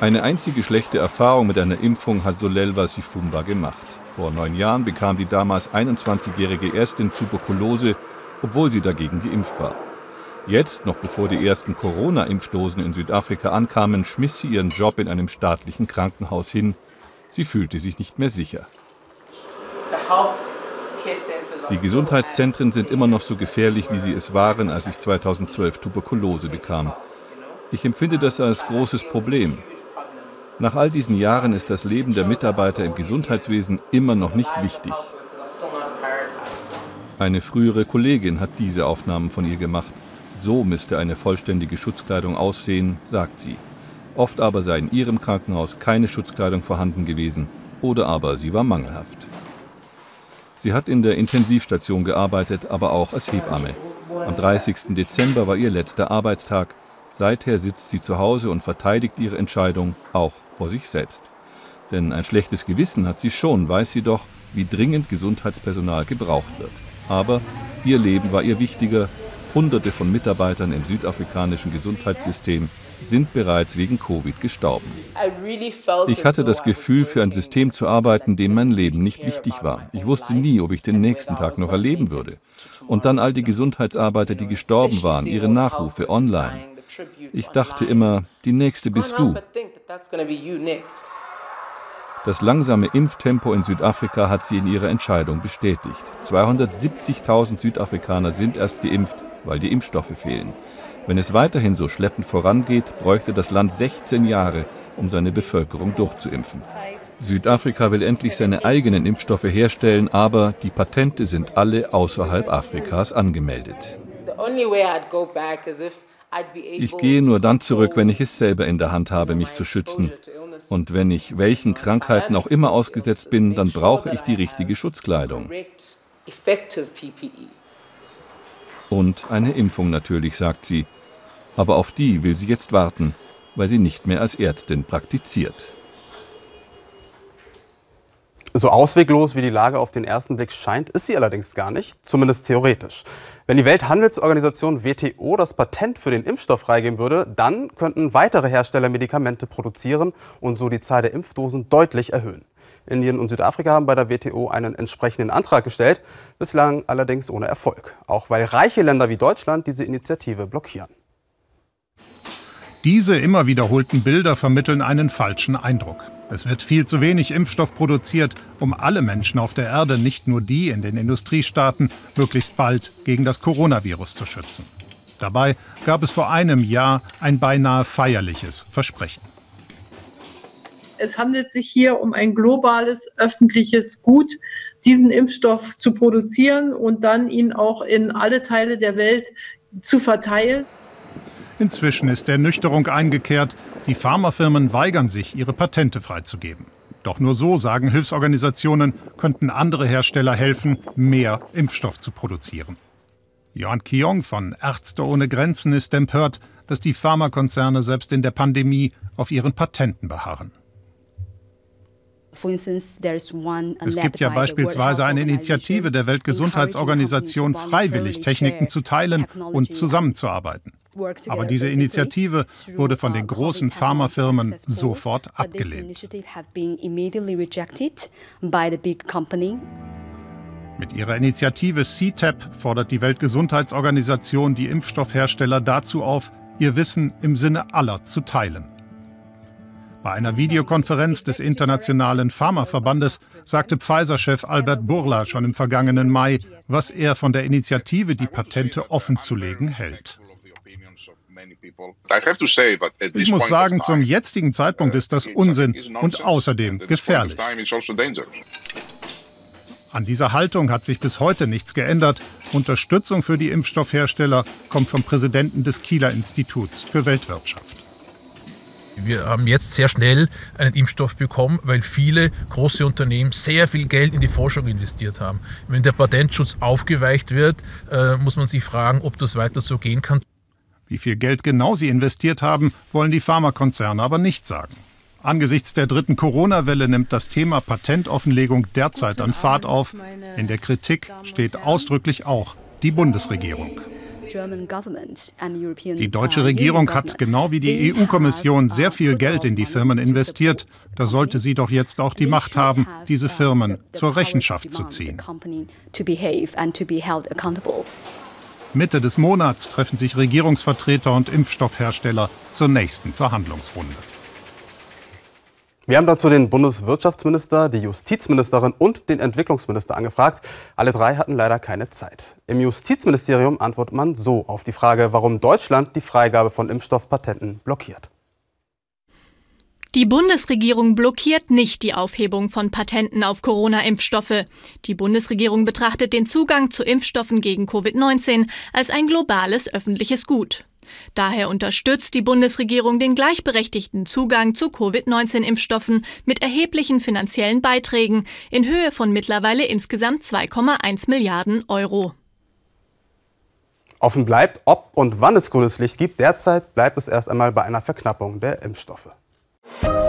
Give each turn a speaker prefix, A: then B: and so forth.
A: Eine einzige schlechte Erfahrung mit einer Impfung hat Solelva Sifumba gemacht. Vor neun Jahren bekam die damals 21-jährige Ärztin Tuberkulose, obwohl sie dagegen geimpft war. Jetzt, noch bevor die ersten Corona-Impfdosen in Südafrika ankamen, schmiss sie ihren Job in einem staatlichen Krankenhaus hin. Sie fühlte sich nicht mehr sicher. Die Gesundheitszentren sind immer noch so gefährlich, wie sie es waren, als ich 2012 Tuberkulose bekam. Ich empfinde das als großes Problem. Nach all diesen Jahren ist das Leben der Mitarbeiter im Gesundheitswesen immer noch nicht wichtig. Eine frühere Kollegin hat diese Aufnahmen von ihr gemacht. So müsste eine vollständige Schutzkleidung aussehen, sagt sie. Oft aber sei in ihrem Krankenhaus keine Schutzkleidung vorhanden gewesen oder aber sie war mangelhaft. Sie hat in der Intensivstation gearbeitet, aber auch als Hebamme. Am 30. Dezember war ihr letzter Arbeitstag. Seither sitzt sie zu Hause und verteidigt ihre Entscheidung auch vor sich selbst. Denn ein schlechtes Gewissen hat sie schon, weiß sie doch, wie dringend Gesundheitspersonal gebraucht wird. Aber ihr Leben war ihr wichtiger. Hunderte von Mitarbeitern im südafrikanischen Gesundheitssystem sind bereits wegen Covid gestorben. Ich hatte das Gefühl, für ein System zu arbeiten, dem mein Leben nicht wichtig war. Ich wusste nie, ob ich den nächsten Tag noch erleben würde. Und dann all die Gesundheitsarbeiter, die gestorben waren, ihre Nachrufe online. Ich dachte immer, die nächste bist du. Das langsame Impftempo in Südafrika hat sie in ihrer Entscheidung bestätigt. 270.000 Südafrikaner sind erst geimpft, weil die Impfstoffe fehlen. Wenn es weiterhin so schleppend vorangeht, bräuchte das Land 16 Jahre, um seine Bevölkerung durchzuimpfen. Südafrika will endlich seine eigenen Impfstoffe herstellen, aber die Patente sind alle außerhalb Afrikas angemeldet. Ich gehe nur dann zurück, wenn ich es selber in der Hand habe, mich zu schützen. Und wenn ich welchen Krankheiten auch immer ausgesetzt bin, dann brauche ich die richtige Schutzkleidung. Und eine Impfung natürlich, sagt sie. Aber auf die will sie jetzt warten, weil sie nicht mehr als Ärztin praktiziert.
B: So ausweglos wie die Lage auf den ersten Blick scheint, ist sie allerdings gar nicht, zumindest theoretisch. Wenn die Welthandelsorganisation WTO das Patent für den Impfstoff freigeben würde, dann könnten weitere Hersteller Medikamente produzieren und so die Zahl der Impfdosen deutlich erhöhen. Indien und Südafrika haben bei der WTO einen entsprechenden Antrag gestellt, bislang allerdings ohne Erfolg, auch weil reiche Länder wie Deutschland diese Initiative blockieren.
C: Diese immer wiederholten Bilder vermitteln einen falschen Eindruck. Es wird viel zu wenig Impfstoff produziert, um alle Menschen auf der Erde, nicht nur die in den Industriestaaten, möglichst bald gegen das Coronavirus zu schützen. Dabei gab es vor einem Jahr ein beinahe feierliches Versprechen.
D: Es handelt sich hier um ein globales öffentliches Gut, diesen Impfstoff zu produzieren und dann ihn auch in alle Teile der Welt zu verteilen.
C: Inzwischen ist der Ernüchterung eingekehrt. Die Pharmafirmen weigern sich, ihre Patente freizugeben. Doch nur so, sagen Hilfsorganisationen, könnten andere Hersteller helfen, mehr Impfstoff zu produzieren. Johann Kiong von Ärzte ohne Grenzen ist empört, dass die Pharmakonzerne selbst in der Pandemie auf ihren Patenten beharren. Es gibt ja beispielsweise eine Initiative der Weltgesundheitsorganisation, freiwillig Techniken zu teilen und zusammenzuarbeiten. Aber diese Initiative wurde von den großen Pharmafirmen sofort abgelehnt. Mit ihrer Initiative CTAP fordert die Weltgesundheitsorganisation die Impfstoffhersteller dazu auf, ihr Wissen im Sinne aller zu teilen. Bei einer Videokonferenz des Internationalen Pharmaverbandes sagte Pfizer-Chef Albert Burla schon im vergangenen Mai, was er von der Initiative, die Patente offenzulegen, hält. Ich muss sagen, zum jetzigen Zeitpunkt ist das Unsinn und außerdem gefährlich. Also An dieser Haltung hat sich bis heute nichts geändert. Unterstützung für die Impfstoffhersteller kommt vom Präsidenten des Kieler Instituts für Weltwirtschaft.
E: Wir haben jetzt sehr schnell einen Impfstoff bekommen, weil viele große Unternehmen sehr viel Geld in die Forschung investiert haben. Wenn der Patentschutz aufgeweicht wird, äh, muss man sich fragen, ob das weiter so gehen kann.
C: Wie viel Geld genau sie investiert haben, wollen die Pharmakonzerne aber nicht sagen. Angesichts der dritten Corona-Welle nimmt das Thema Patentoffenlegung derzeit an Fahrt auf. In der Kritik steht ausdrücklich auch die Bundesregierung. Die deutsche Regierung hat genau wie die EU-Kommission sehr viel Geld in die Firmen investiert. Da sollte sie doch jetzt auch die Macht haben, diese Firmen zur Rechenschaft zu ziehen. Mitte des Monats treffen sich Regierungsvertreter und Impfstoffhersteller zur nächsten Verhandlungsrunde.
B: Wir haben dazu den Bundeswirtschaftsminister, die Justizministerin und den Entwicklungsminister angefragt. Alle drei hatten leider keine Zeit. Im Justizministerium antwortet man so auf die Frage, warum Deutschland die Freigabe von Impfstoffpatenten blockiert.
F: Die Bundesregierung blockiert nicht die Aufhebung von Patenten auf Corona-Impfstoffe. Die Bundesregierung betrachtet den Zugang zu Impfstoffen gegen Covid-19 als ein globales öffentliches Gut. Daher unterstützt die Bundesregierung den gleichberechtigten Zugang zu Covid-19-Impfstoffen mit erheblichen finanziellen Beiträgen in Höhe von mittlerweile insgesamt 2,1 Milliarden Euro.
B: Offen bleibt, ob und wann es grünes Licht gibt. Derzeit bleibt es erst einmal bei einer Verknappung der Impfstoffe. Bye.